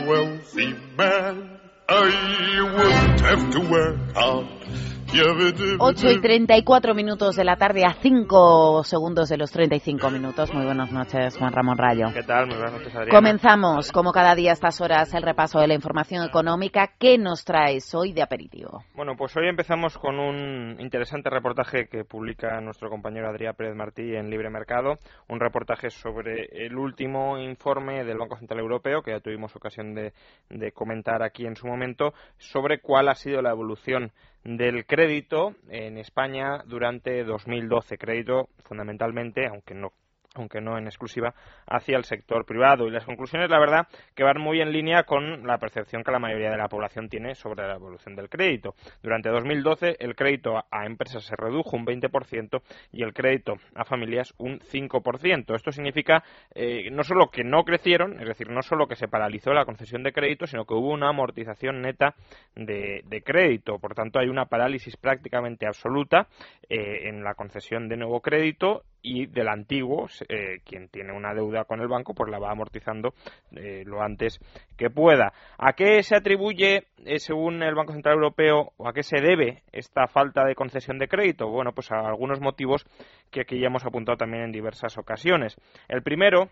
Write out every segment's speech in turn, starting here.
a wealthy man, I wouldn't have to work hard. 8 y 34 minutos de la tarde a 5 segundos de los 35 minutos. Muy buenas noches, Juan Ramón Rayo. ¿Qué tal? Muy buenas noches, Adriana. Comenzamos, como cada día a estas horas, el repaso de la información económica. ¿Qué nos traes hoy de aperitivo? Bueno, pues hoy empezamos con un interesante reportaje que publica nuestro compañero Adrián Pérez Martí en Libre Mercado. Un reportaje sobre el último informe del Banco Central Europeo, que ya tuvimos ocasión de, de comentar aquí en su momento, sobre cuál ha sido la evolución del crédito en España durante 2012. Crédito fundamentalmente, aunque no aunque no en exclusiva, hacia el sector privado. Y las conclusiones, la verdad, que van muy en línea con la percepción que la mayoría de la población tiene sobre la evolución del crédito. Durante 2012, el crédito a empresas se redujo un 20% y el crédito a familias un 5%. Esto significa eh, no solo que no crecieron, es decir, no solo que se paralizó la concesión de crédito, sino que hubo una amortización neta de, crédito. Por tanto, hay una parálisis prácticamente absoluta eh, en la concesión de nuevo crédito y del antiguo, eh, quien tiene una deuda con el banco, pues la va amortizando eh, lo antes que pueda. ¿A qué se atribuye, eh, según el Banco Central Europeo, o a qué se debe esta falta de concesión de crédito? Bueno, pues a algunos motivos que aquí ya hemos apuntado también en diversas ocasiones. El primero,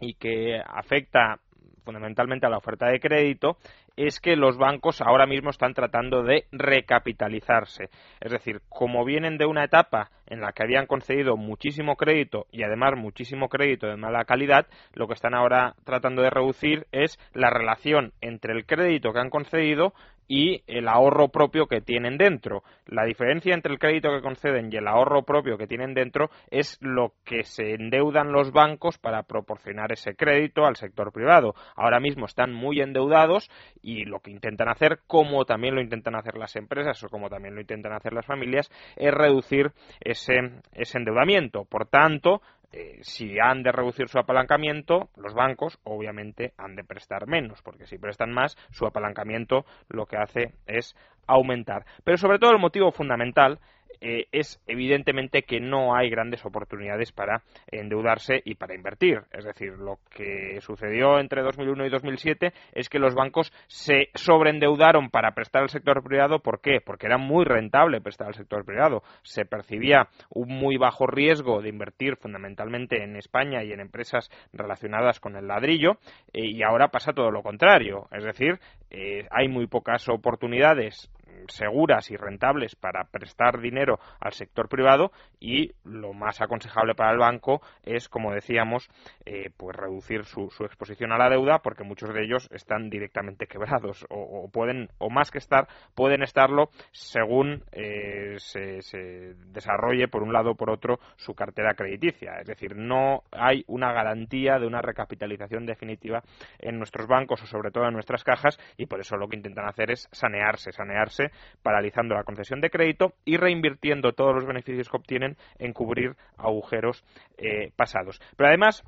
y que afecta fundamentalmente a la oferta de crédito, es que los bancos ahora mismo están tratando de recapitalizarse. Es decir, como vienen de una etapa en la que habían concedido muchísimo crédito y además muchísimo crédito de mala calidad, lo que están ahora tratando de reducir es la relación entre el crédito que han concedido y el ahorro propio que tienen dentro. La diferencia entre el crédito que conceden y el ahorro propio que tienen dentro es lo que se endeudan los bancos para proporcionar ese crédito al sector privado. Ahora mismo están muy endeudados y lo que intentan hacer, como también lo intentan hacer las empresas o como también lo intentan hacer las familias, es reducir ese, ese endeudamiento. Por tanto, eh, si han de reducir su apalancamiento, los bancos obviamente han de prestar menos, porque si prestan más, su apalancamiento lo que hace es aumentar. Pero sobre todo el motivo fundamental eh, es evidentemente que no hay grandes oportunidades para endeudarse y para invertir. Es decir, lo que sucedió entre 2001 y 2007 es que los bancos se sobreendeudaron para prestar al sector privado. ¿Por qué? Porque era muy rentable prestar al sector privado. Se percibía un muy bajo riesgo de invertir fundamentalmente en España y en empresas relacionadas con el ladrillo eh, y ahora pasa todo lo contrario. Es decir, eh, hay muy pocas oportunidades seguras y rentables para prestar dinero al sector privado y lo más aconsejable para el banco es, como decíamos, eh, pues reducir su, exposición a la deuda porque muchos de ellos están directamente quebrados o, pueden, o más que estar, pueden estarlo según eh, se, se desarrolle por un lado o por otro su cartera crediticia. Es decir, no hay una garantía de una recapitalización definitiva en nuestros bancos o sobre todo en nuestras cajas y por eso lo que intentan hacer es sanearse, sanearse paralizando la concesión de crédito y reinvirtiendo todos los beneficios que obtienen en cubrir agujeros eh, pasados. Pero además,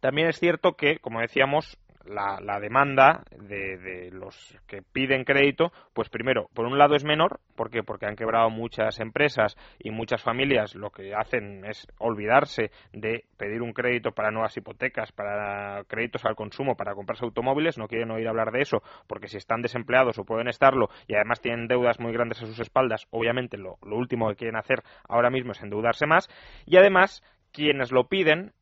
también es cierto que, como decíamos, la, demanda de, los que piden crédito, pues primero, por un lado es menor, ¿por Porque han quebrado muchas empresas y muchas familias lo que hacen es olvidarse de pedir un crédito para nuevas hipotecas, para créditos al consumo, para comprarse automóviles, no quieren oír hablar de eso, porque si están desempleados o pueden estarlo y además tienen deudas muy grandes a sus espaldas, obviamente lo, lo último que quieren hacer ahora mismo es endeudarse más y además quienes lo piden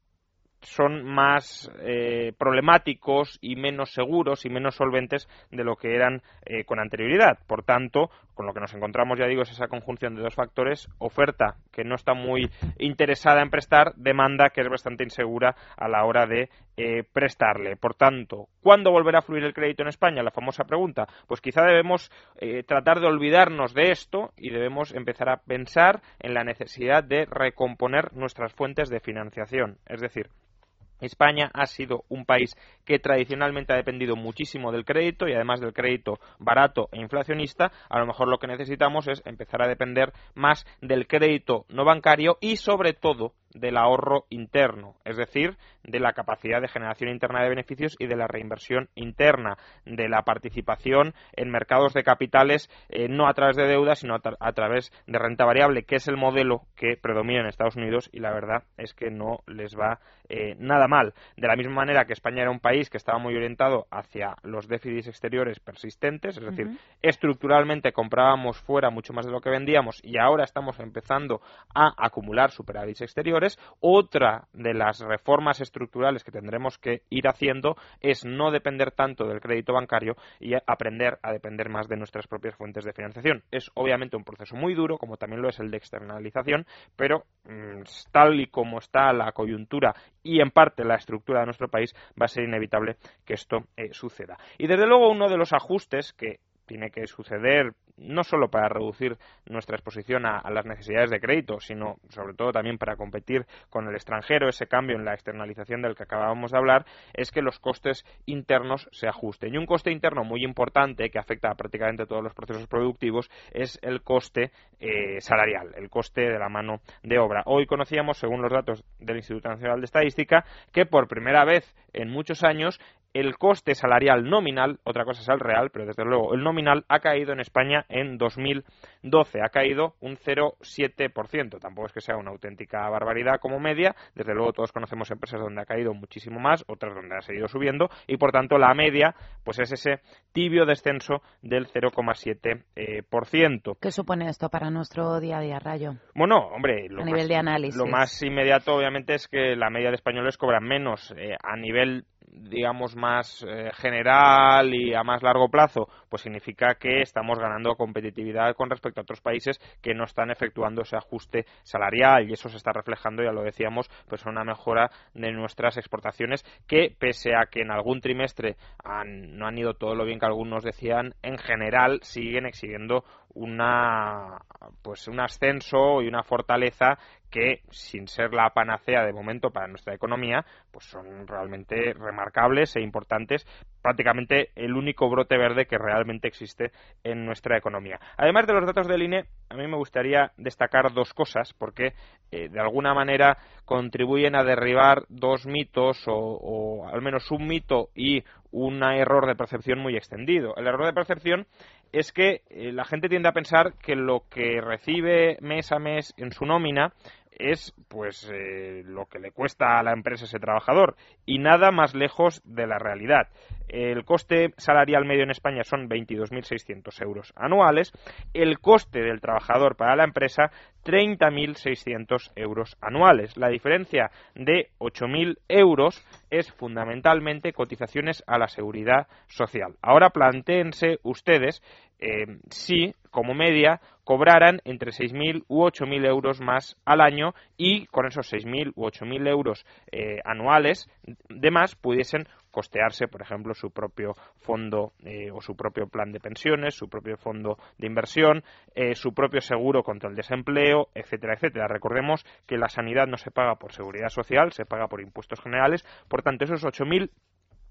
son más eh, problemáticos y menos seguros y menos solventes de lo que eran eh, con anterioridad. Por tanto, con lo que nos encontramos, ya digo, es esa conjunción de dos factores, oferta que no está muy interesada en prestar, demanda que es bastante insegura a la hora de eh, prestarle. Por tanto, ¿cuándo volverá a fluir el crédito en España? La famosa pregunta. Pues quizá debemos tratar de olvidarnos de esto y debemos empezar a pensar en la necesidad de recomponer nuestras fuentes de financiación. Es decir, España ha sido un país que tradicionalmente ha dependido muchísimo del crédito y además del crédito barato e inflacionista, a lo mejor lo que necesitamos es empezar a depender más del crédito no bancario y sobre todo del ahorro interno, es decir, de la capacidad de generación interna de beneficios y de la reinversión interna, de la participación en mercados de capitales eh, no a través de deuda, sino a, través de renta variable, que es el modelo que predomina en Estados Unidos y la verdad es que no les va eh, nada mal. De la misma manera que España era un país que estaba muy orientado hacia los déficits exteriores persistentes, es decir, estructuralmente comprábamos fuera mucho más de lo que vendíamos y ahora estamos empezando a acumular superávits exteriores, otra de las reformas estructurales que tendremos que ir haciendo es no depender tanto del crédito bancario y aprender a depender más de nuestras propias fuentes de financiación. Es obviamente un proceso muy duro, como también lo es el de externalización, pero mm, tal y como está la coyuntura y en parte la estructura de nuestro país, va a ser inevitable que esto eh, suceda. Y desde luego uno de los ajustes que tiene que suceder no solo para reducir nuestra exposición a, las necesidades de crédito, sino sobre todo también para competir con el extranjero, ese cambio en la externalización del que acabábamos de hablar, es que los costes internos se ajusten. Y un coste interno muy importante que afecta a prácticamente todos los procesos productivos es el coste eh, salarial, el coste de la mano de obra. Hoy conocíamos, según los datos del Instituto Nacional de Estadística, que por primera vez en muchos años el coste salarial nominal, otra cosa es el real, pero desde luego el nominal ha caído en España en 2012, ha caído un 0,7%. Tampoco es que sea una auténtica barbaridad como media, desde luego todos conocemos empresas donde ha caído muchísimo más, otras donde ha seguido subiendo y por tanto la media pues es ese tibio descenso del 0,7%. Eh, ¿Qué supone esto para nuestro día a día, Rayo? Bueno, hombre, lo, a nivel de análisis. lo más inmediato obviamente es que la media de españoles cobran menos. Eh, a nivel digamos, más eh, general y a más largo plazo, pues significa que estamos ganando competitividad con respecto a otros países que no están efectuando ese ajuste salarial. Y eso se está reflejando, ya lo decíamos, pues en una mejora de nuestras exportaciones que, pese a que en algún trimestre no han ido todo lo bien que algunos decían, en general siguen exhibiendo una pues un ascenso y una fortaleza que sin ser la panacea de momento para nuestra economía pues son realmente remarcables e importantes prácticamente el único brote verde que realmente existe en nuestra economía. Además de los datos del INE a mí me gustaría destacar dos cosas porque eh, de alguna manera contribuyen a derribar dos mitos o, o al menos un mito y un error de percepción muy extendido. El error de percepción es que eh, la gente tiende a pensar que lo que recibe mes a mes en su nómina es pues eh, lo que le cuesta a la empresa ese trabajador y nada más lejos de la realidad. El coste salarial medio en España son 22.600 euros anuales, el coste del trabajador para la empresa 30.600 euros anuales. La diferencia de 8.000 euros es fundamentalmente cotizaciones a la seguridad social. Ahora plantéense ustedes eh, si, como media, cobraran entre 6.000 u 8.000 euros más al año y con esos 6.000 u 8.000 euros eh, anuales de más pudiesen costearse, por ejemplo, su propio fondo eh, o su propio plan de pensiones, su propio fondo de inversión, eh, su propio seguro contra el desempleo, etcétera, etcétera. Recordemos que la sanidad no se paga por seguridad social, se paga por impuestos generales, por tanto, esos 8.000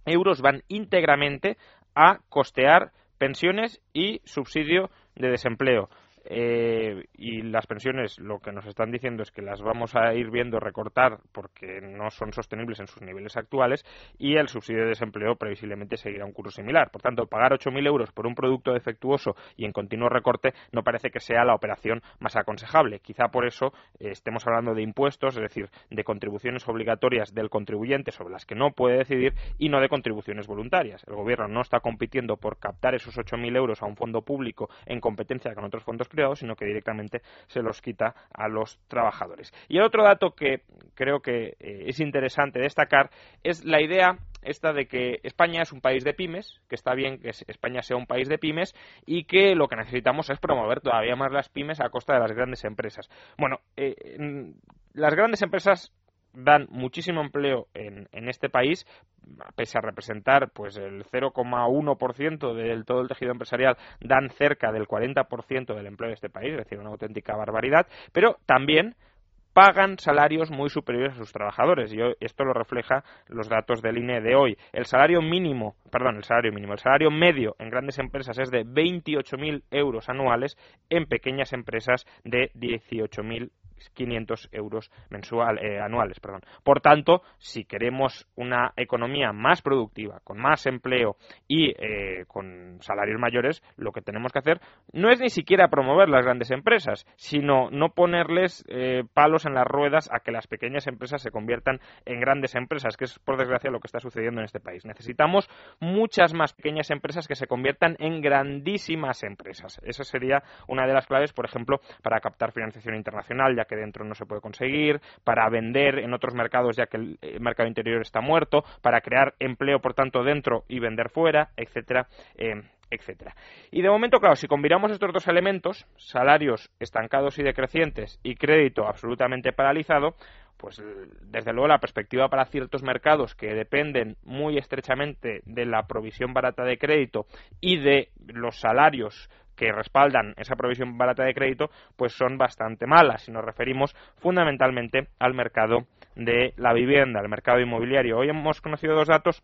euros van íntegramente a costear pensiones y subsidio de desempleo. Eh, y las pensiones lo que nos están diciendo es que las vamos a ir viendo recortar porque no son sostenibles en sus niveles actuales y el subsidio de desempleo previsiblemente seguirá un curso similar. Por tanto, pagar 8.000 euros por un producto defectuoso y en continuo recorte no parece que sea la operación más aconsejable. Quizá por eso eh, estemos hablando de impuestos, es decir, de contribuciones obligatorias del contribuyente sobre las que no puede decidir y no de contribuciones voluntarias. El Gobierno no está compitiendo por captar esos 8.000 euros a un fondo público en competencia con otros fondos sino que directamente se los quita a los trabajadores. Y el otro dato que creo que eh, es interesante destacar es la idea esta de que España es un país de pymes, que está bien que España sea un país de pymes y que lo que necesitamos es promover todavía más las pymes a costa de las grandes empresas. Bueno, eh, las grandes empresas dan muchísimo empleo en, en, este país, pese a representar pues el 0,1% del todo el tejido empresarial, dan cerca del 40% del empleo de este país, es decir, una auténtica barbaridad, pero también pagan salarios muy superiores a sus trabajadores. Y esto lo refleja los datos del INE de hoy. El salario mínimo, perdón, el salario mínimo, el salario medio en grandes empresas es de 28.000 euros anuales, en pequeñas empresas de 18.000 500 euros mensual, eh, anuales. Perdón. Por tanto, si queremos una economía más productiva, con más empleo y eh, con salarios mayores, lo que tenemos que hacer no es ni siquiera promover las grandes empresas, sino no ponerles eh, palos en las ruedas a que las pequeñas empresas se conviertan en grandes empresas, que es por desgracia lo que está sucediendo en este país. Necesitamos muchas más pequeñas empresas que se conviertan en grandísimas empresas. Esa sería una de las claves, por ejemplo, para captar financiación internacional, ya que dentro no se puede conseguir, para vender en otros mercados, ya que el eh, mercado interior está muerto, para crear empleo, por tanto, dentro y vender fuera, etcétera. Eh, etcétera. Y de momento, claro, si combinamos estos dos elementos, salarios estancados y decrecientes y crédito absolutamente paralizado, pues desde luego la perspectiva para ciertos mercados que dependen muy estrechamente de la provisión barata de crédito y de los salarios que respaldan esa provisión barata de crédito, pues son bastante malas si nos referimos fundamentalmente al mercado de la vivienda, al mercado inmobiliario. Hoy hemos conocido dos datos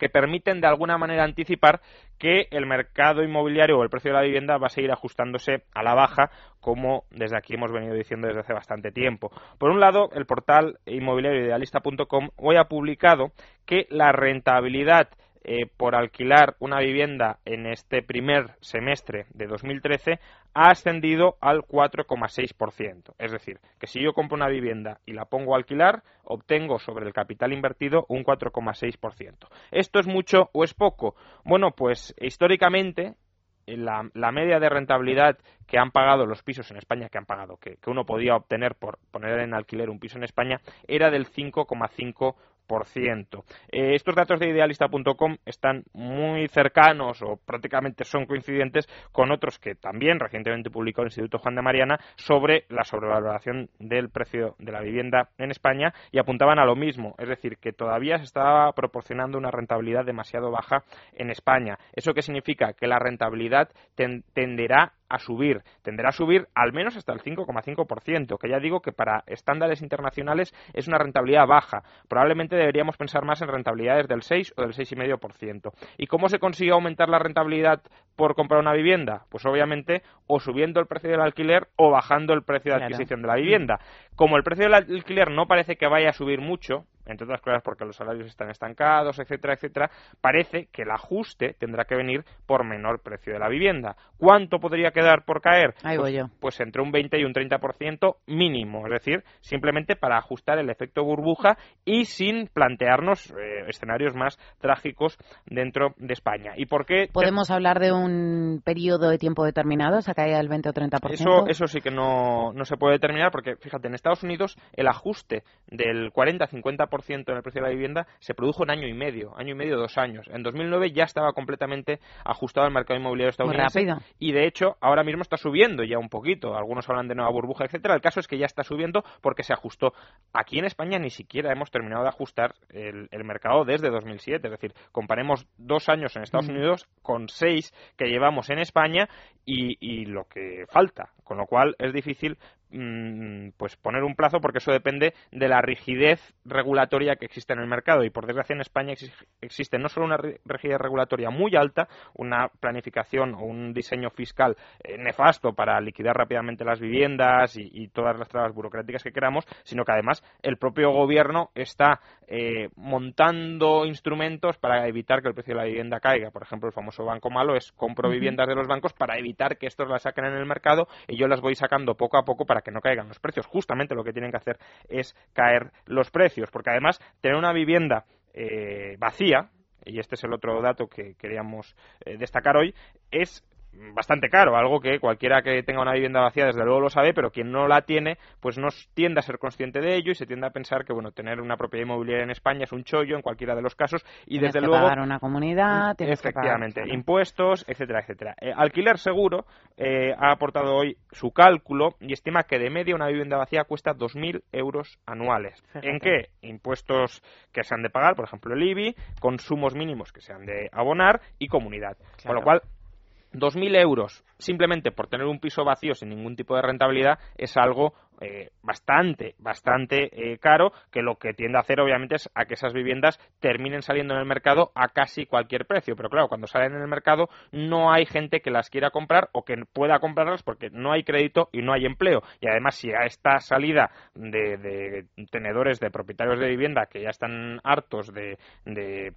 que permiten de alguna manera anticipar que el mercado inmobiliario o el precio de la vivienda va a seguir ajustándose a la baja, como desde aquí hemos venido diciendo desde hace bastante tiempo. Por un lado, el portal inmobiliario idealista.com hoy ha publicado que la rentabilidad eh, por alquilar una vivienda en este primer semestre de 2013 ha ascendido al 4,6%. Es decir, que si yo compro una vivienda y la pongo a alquilar, obtengo sobre el capital invertido un 4,6%. ¿Esto es mucho o es poco? Bueno, pues históricamente la, la, media de rentabilidad que han pagado los pisos en España, que han pagado, que, que uno podía obtener por poner en alquiler un piso en España, era del 5,5%. Eh, estos datos de idealista.com están muy cercanos o prácticamente son coincidentes con otros que también recientemente publicó el Instituto Juan de Mariana sobre la sobrevaloración del precio de la vivienda en España y apuntaban a lo mismo, es decir, que todavía se estaba proporcionando una rentabilidad demasiado baja en España. ¿Eso qué significa? Que la rentabilidad tenderá a subir, tenderá a subir al menos hasta el 5,5%, que ya digo que para estándares internacionales es una rentabilidad baja. Probablemente deberíamos pensar más en rentabilidades del 6 o del 6,5%. ¿Y cómo se consigue aumentar la rentabilidad por comprar una vivienda? Pues obviamente o subiendo el precio del alquiler o bajando el precio de adquisición de la vivienda. Como el precio del alquiler no parece que vaya a subir mucho, entre otras cosas porque los salarios están estancados, etcétera, etcétera, parece que el ajuste tendrá que venir por menor precio de la vivienda. ¿Cuánto podría quedar por caer? Ahí pues, voy yo. pues entre un 20 y un 30% mínimo, es decir, simplemente para ajustar el efecto burbuja y sin plantearnos eh, escenarios más trágicos dentro de España. ¿Y por qué? ¿Podemos hablar de un periodo de tiempo determinado, esa caída del 20 o 30%? Eso, eso sí que no, no se puede determinar porque, fíjate, en Estados Unidos el ajuste del 40-50% en el precio de la vivienda se produjo en año y medio, año y medio, dos años. En 2009 ya estaba completamente ajustado al mercado inmobiliario estadounidense. Y de hecho, ahora mismo está subiendo ya un poquito. Algunos hablan de nueva burbuja, etcétera. El caso es que ya está subiendo porque se ajustó. Aquí en España ni siquiera hemos terminado de ajustar el, mercado desde 2007. Es decir, comparemos dos años en Estados mm. Unidos con seis que llevamos en España y, y lo que falta. Con lo cual es difícil pues poner un plazo porque eso depende de la rigidez regulatoria que existe en el mercado y por desgracia en España existe no solo una rigidez regulatoria muy alta, una planificación o un diseño fiscal eh, nefasto para liquidar rápidamente las viviendas y, todas las trabas burocráticas que queramos, sino que además el propio gobierno está eh, montando instrumentos para evitar que el precio de la vivienda caiga. Por ejemplo, el famoso banco malo es compro viviendas de los bancos para evitar que estos las saquen en el mercado y yo las voy sacando poco a poco para que no caigan los precios. Justamente lo que tienen que hacer es caer los precios, porque además tener una vivienda eh, vacía, y este es el otro dato que queríamos eh, destacar hoy, es bastante caro, algo que cualquiera que tenga una vivienda vacía desde luego lo sabe, pero quien no la tiene, pues no tiende a ser consciente de ello y se tiende a pensar que bueno, tener una propiedad inmobiliaria en España es un chollo en cualquiera de los casos y tienes desde que luego pagar una comunidad, efectivamente, que pagar, impuestos, etcétera, etcétera. Eh, Alquiler Seguro eh, ha aportado hoy su cálculo y estima que de media una vivienda vacía cuesta 2.000 euros anuales. ¿En qué? Impuestos que se han de pagar, por ejemplo el IBI, consumos mínimos que se han de abonar y comunidad. Con lo cual 2.000 euros simplemente por tener un piso vacío sin ningún tipo de rentabilidad es algo eh, bastante, bastante eh, caro, que lo que tiende a hacer obviamente es a que esas viviendas terminen saliendo en el mercado a casi cualquier precio. Pero claro, cuando salen en el mercado no hay gente que las quiera comprar o que pueda comprarlas porque no hay crédito y no hay empleo. Y además, si a esta salida de, tenedores, de propietarios de vivienda que ya están hartos de,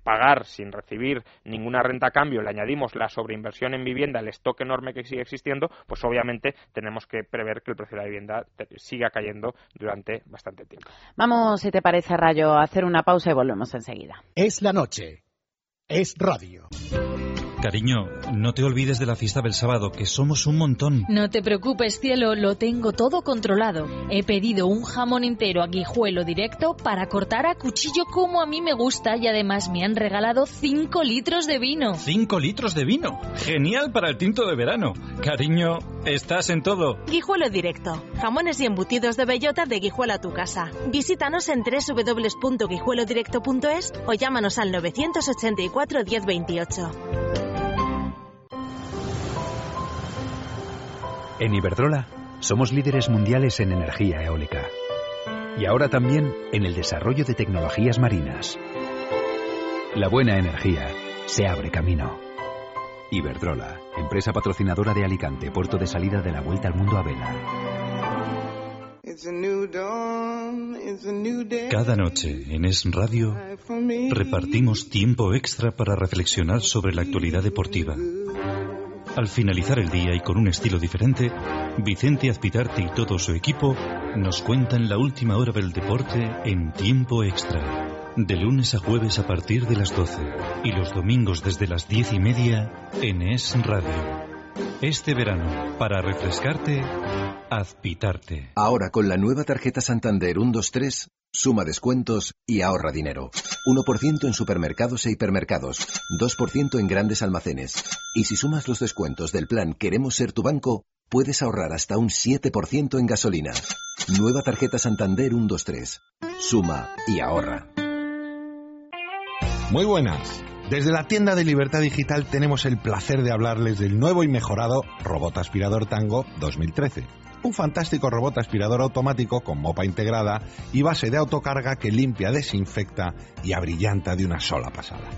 pagar sin recibir ninguna renta a cambio, le añadimos la sobreinversión en vivienda, el stock enorme que sigue existiendo, pues obviamente tenemos que prever que el precio de la vivienda cayendo durante bastante tiempo. Vamos, si te parece, Rayo, a hacer una pausa y volvemos enseguida. Es la noche. Es radio. Cariño, no te olvides de la fiesta del sábado, que somos un montón. No te preocupes, cielo, lo tengo todo controlado. He pedido un jamón entero a guijuelo directo para cortar a cuchillo como a mí me gusta y además me han regalado 5 litros de vino. ¿5 litros de vino? Genial para el tinto de verano. Cariño, estás en todo. Guijuelo directo. Jamones y embutidos de bellota de Guijuelo a tu casa. Visítanos en www.guijuelodirecto.es o llámanos al 984 1028. En Iberdrola somos líderes mundiales en energía eólica y ahora también en el desarrollo de tecnologías marinas. La buena energía se abre camino. Iberdrola, empresa patrocinadora de Alicante, puerto de salida de la Vuelta al Mundo a Vela. Cada noche en Es Radio repartimos tiempo extra para reflexionar sobre la actualidad deportiva al finalizar el día y con un estilo diferente, Vicente Azpitarte y todo su equipo nos cuentan la última hora del deporte en tiempo extra. De lunes a jueves a partir de las 12 y los domingos desde las diez y media en Es Radio. Este verano, para refrescarte, Azpitarte. Ahora con la nueva tarjeta Santander 123 Suma descuentos y ahorra dinero. 1% en supermercados e hipermercados, 2% en grandes almacenes. Y si sumas los descuentos del plan Queremos ser tu banco, puedes ahorrar hasta un 7% en gasolina. Nueva tarjeta Santander 123. Suma y ahorra. Muy buenas. Desde la tienda de Libertad Digital tenemos el placer de hablarles del nuevo y mejorado Robot Aspirador Tango 2013 un fantástico robot aspirador automático con mopa integrada y base de autocarga que limpia, desinfecta y abrillanta de una sola pasada.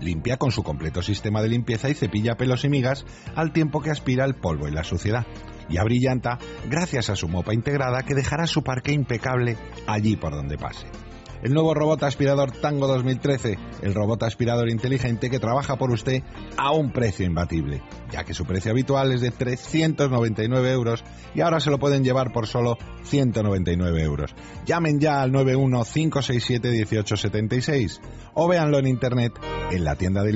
Limpia con su completo sistema de limpieza y cepilla pelos y migas al tiempo que aspira el polvo y la suciedad. Y abrillanta gracias a su mopa integrada que dejará su parque impecable allí por donde pase el nuevo robot aspirador Tango 2013, el robot aspirador inteligente que trabaja por usted a un precio imbatible, ya que su precio habitual es de 399 euros y ahora se lo pueden llevar por solo 199 euros. Llamen ya al 915671876 o véanlo en internet en la tienda de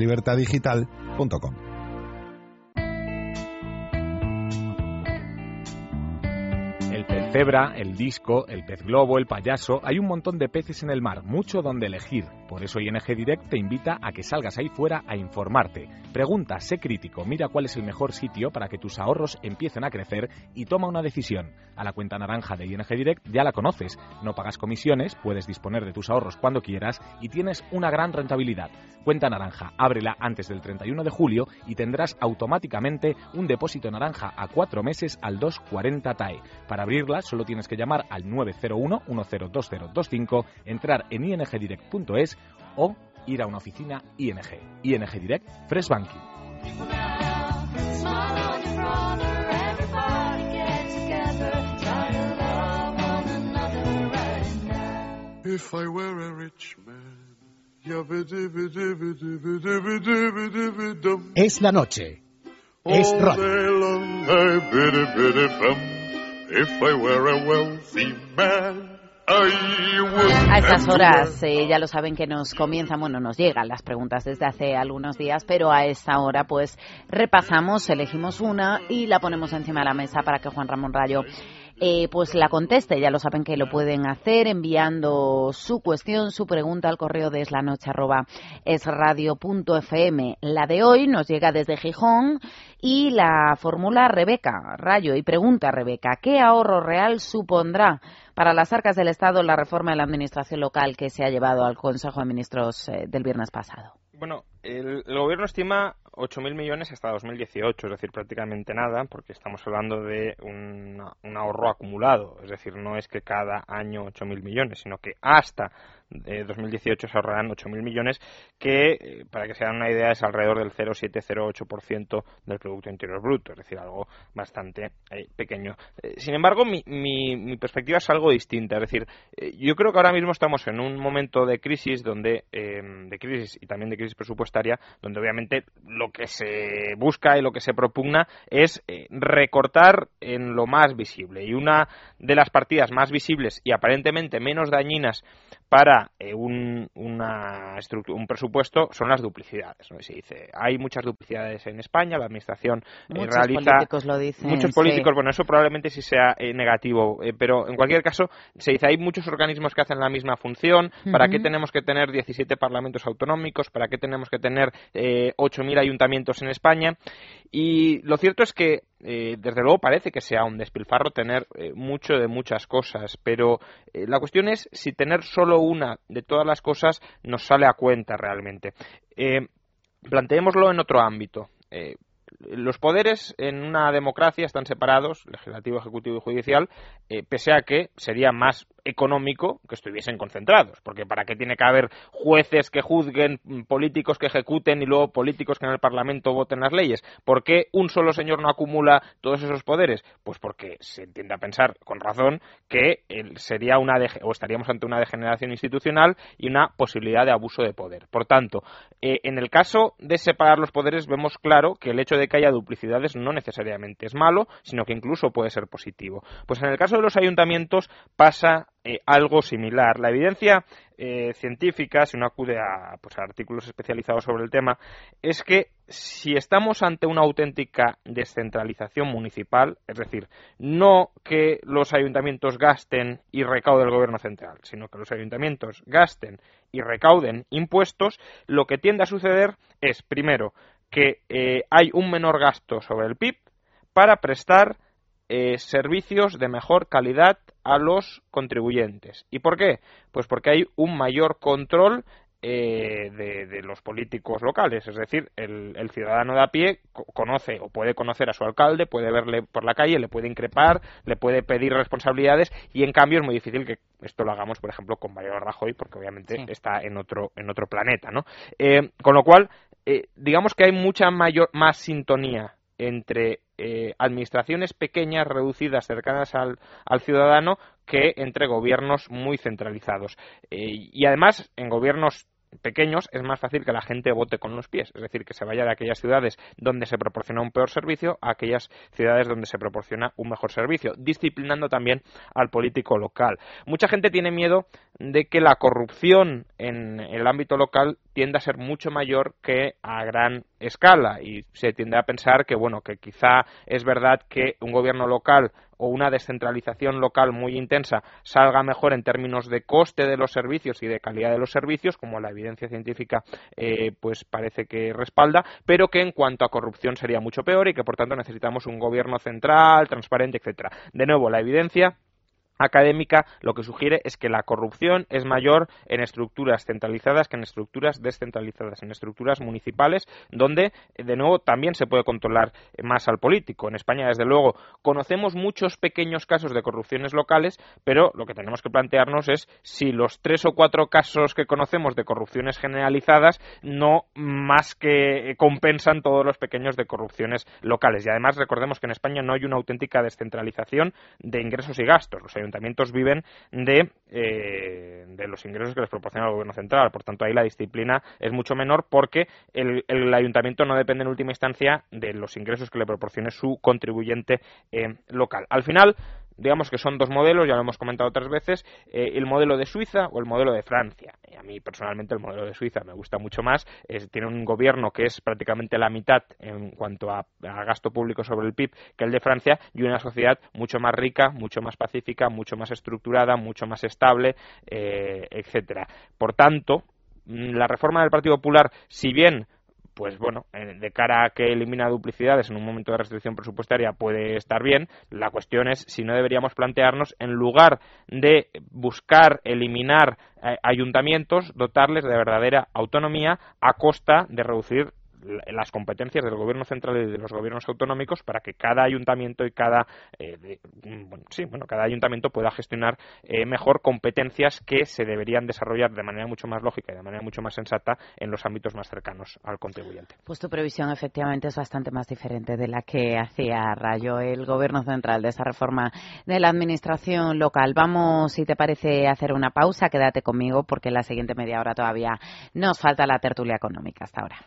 cebra, el disco, el pez globo, el payaso, hay un montón de peces en el mar, mucho donde elegir. Por eso ING Direct te invita a que salgas ahí fuera a informarte. Pregunta, sé crítico, mira cuál es el mejor sitio para que tus ahorros empiecen a crecer y toma una decisión. A la cuenta naranja de ING Direct ya la conoces, no pagas comisiones, puedes disponer de tus ahorros cuando quieras y tienes una gran rentabilidad. Cuenta naranja, ábrela antes del 31 de julio y tendrás automáticamente un depósito naranja a cuatro meses al 240 TAE. Para abrirla solo tienes que llamar al 901 102025, entrar en ingdirect.es o ir a una oficina ING. ING Direct Fresh Banking. Es la noche. Es radio. A estas horas eh, ya lo saben que nos comienzan, bueno, nos llegan las preguntas desde hace algunos días, pero a esta hora pues repasamos, elegimos una y la ponemos encima de la mesa para que Juan Ramón Rayo eh, pues la conteste. Ya lo saben que lo pueden hacer enviando su cuestión, su pregunta al correo de eslanoche.esradio.fm. La de hoy nos llega desde Gijón y la formula Rebeca Rayo y pregunta Rebeca, ¿qué ahorro real supondrá para las arcas del Estado la reforma de la administración local que se ha llevado al Consejo de Ministros eh, del viernes pasado? Bueno, el, gobierno estima 8.000 millones hasta 2018, es decir, prácticamente nada, porque estamos hablando de un, ahorro acumulado. Es decir, no es que cada año 8.000 millones, sino que hasta de 2018 se ahorrarán 8.000 millones, que, eh, para que se hagan una idea, es alrededor del 0,708% del Producto Interior Bruto, es decir, algo bastante eh, pequeño. Eh, sin embargo, mi, perspectiva es algo distinta, es decir, yo creo que ahora mismo estamos en un momento de crisis, donde de crisis y también de crisis presupuestaria, donde obviamente lo que se busca y lo que se propugna es recortar en lo más visible. Y una de las partidas más visibles y aparentemente menos dañinas para eh, un, una un presupuesto son las duplicidades. Se dice, hay muchas duplicidades en España, la Administración eh, muchos Políticos lo dicen, muchos políticos, bueno, eso probablemente sí sea eh, negativo, pero en cualquier caso se dice, hay muchos organismos que hacen la misma función, ¿para qué tenemos que tener 17 parlamentos autonómicos? ¿Para qué tenemos que tener 8.000 ayuntamientos en España? Y lo cierto es que eh, desde luego parece que sea un despilfarro tener eh, mucho de muchas cosas, pero eh, la cuestión es si tener solo una de todas las cosas nos sale a cuenta realmente. planteémoslo en otro ámbito los poderes en una democracia están separados, legislativo, ejecutivo y judicial, pese a que sería más económico que estuviesen concentrados, porque para qué tiene que haber jueces que juzguen, políticos que ejecuten y luego políticos que en el Parlamento voten las leyes. ¿Por qué un solo señor no acumula todos esos poderes? Pues porque se entiende a pensar con razón que sería una o estaríamos ante una degeneración institucional y una posibilidad de abuso de poder. Por tanto, eh, en el caso de separar los poderes vemos claro que el hecho de que haya duplicidades no necesariamente es malo, sino que incluso puede ser positivo. Pues en el caso de los ayuntamientos pasa eh, algo similar. La evidencia eh, científica, si uno acude a, pues, a artículos especializados sobre el tema, es que si estamos ante una auténtica descentralización municipal, es decir, no que los ayuntamientos gasten y recauden el gobierno central, sino que los ayuntamientos gasten y recauden impuestos, lo que tiende a suceder es, primero, que eh, hay un menor gasto sobre el PIB para prestar eh, servicios de mejor calidad a los contribuyentes. ¿Y por qué? Pues porque hay un mayor control eh, de, los políticos locales. Es decir, el, ciudadano de a pie conoce o puede conocer a su alcalde, puede verle por la calle, le puede increpar, le puede pedir responsabilidades y en cambio es muy difícil que esto lo hagamos, por ejemplo, con Mario Rajoy porque obviamente está en otro, en otro planeta. ¿no? Eh, con lo cual, digamos que hay mucha mayor, más sintonía entre eh, administraciones pequeñas, reducidas, cercanas al, ciudadano, que entre gobiernos muy centralizados. Eh, y además, en gobiernos pequeños es más fácil que la gente vote con los pies, es decir, que se vaya de aquellas ciudades donde se proporciona un peor servicio a aquellas ciudades donde se proporciona un mejor servicio, disciplinando también al político local. Mucha gente tiene miedo de que la corrupción en el ámbito local tienda a ser mucho mayor que a gran escala y se tiende a pensar que bueno, que quizá es verdad que un gobierno local o una descentralización local muy intensa salga mejor en términos de coste de los servicios y de calidad de los servicios, como la evidencia científica eh, pues parece que respalda, pero que en cuanto a corrupción sería mucho peor y que por tanto necesitamos un gobierno central, transparente, etcétera. De nuevo, la evidencia académica lo que sugiere es que la corrupción es mayor en estructuras centralizadas que en estructuras descentralizadas, en estructuras municipales, donde, de nuevo, también se puede controlar más al político. En España, desde luego, conocemos muchos pequeños casos de corrupciones locales, pero lo que tenemos que plantearnos es si los tres o cuatro casos que conocemos de corrupciones generalizadas no más que compensan todos los pequeños de corrupciones locales. Y además, recordemos que en España no hay una auténtica descentralización de ingresos y gastos. Los ayuntamientos viven de, eh, de los ingresos que les proporciona el gobierno central. Por tanto, ahí la disciplina es mucho menor porque el, ayuntamiento no depende en última instancia de los ingresos que le proporcione su contribuyente eh, local. Al final, digamos que son dos modelos, ya lo hemos comentado otras veces, eh, el modelo de Suiza o el modelo de Francia. a mí personalmente el modelo de Suiza me gusta mucho más, tiene un gobierno que es prácticamente la mitad en cuanto a, gasto público sobre el PIB que el de Francia y una sociedad mucho más rica, mucho más pacífica, mucho más estructurada, mucho más estable, eh, etcétera. Por tanto, mm, la reforma del Partido Popular, si bien pues bueno, eh, de cara a que elimina duplicidades en un momento de restricción presupuestaria puede estar bien. La cuestión es si no deberíamos plantearnos, en lugar de buscar eliminar eh, ayuntamientos, dotarles de verdadera autonomía a costa de reducir las competencias del gobierno central y de los gobiernos autonómicos para que cada ayuntamiento y cada eh, bueno, sí, bueno, cada ayuntamiento pueda gestionar eh, mejor competencias que se deberían desarrollar de manera mucho más lógica y de manera mucho más sensata en los ámbitos más cercanos al contribuyente. Pues tu previsión efectivamente es bastante más diferente de la que hacía Rayo el gobierno central de esa reforma de la administración local. Vamos, si te parece, hacer una pausa. Quédate conmigo porque en la siguiente media hora todavía nos falta la tertulia económica hasta ahora.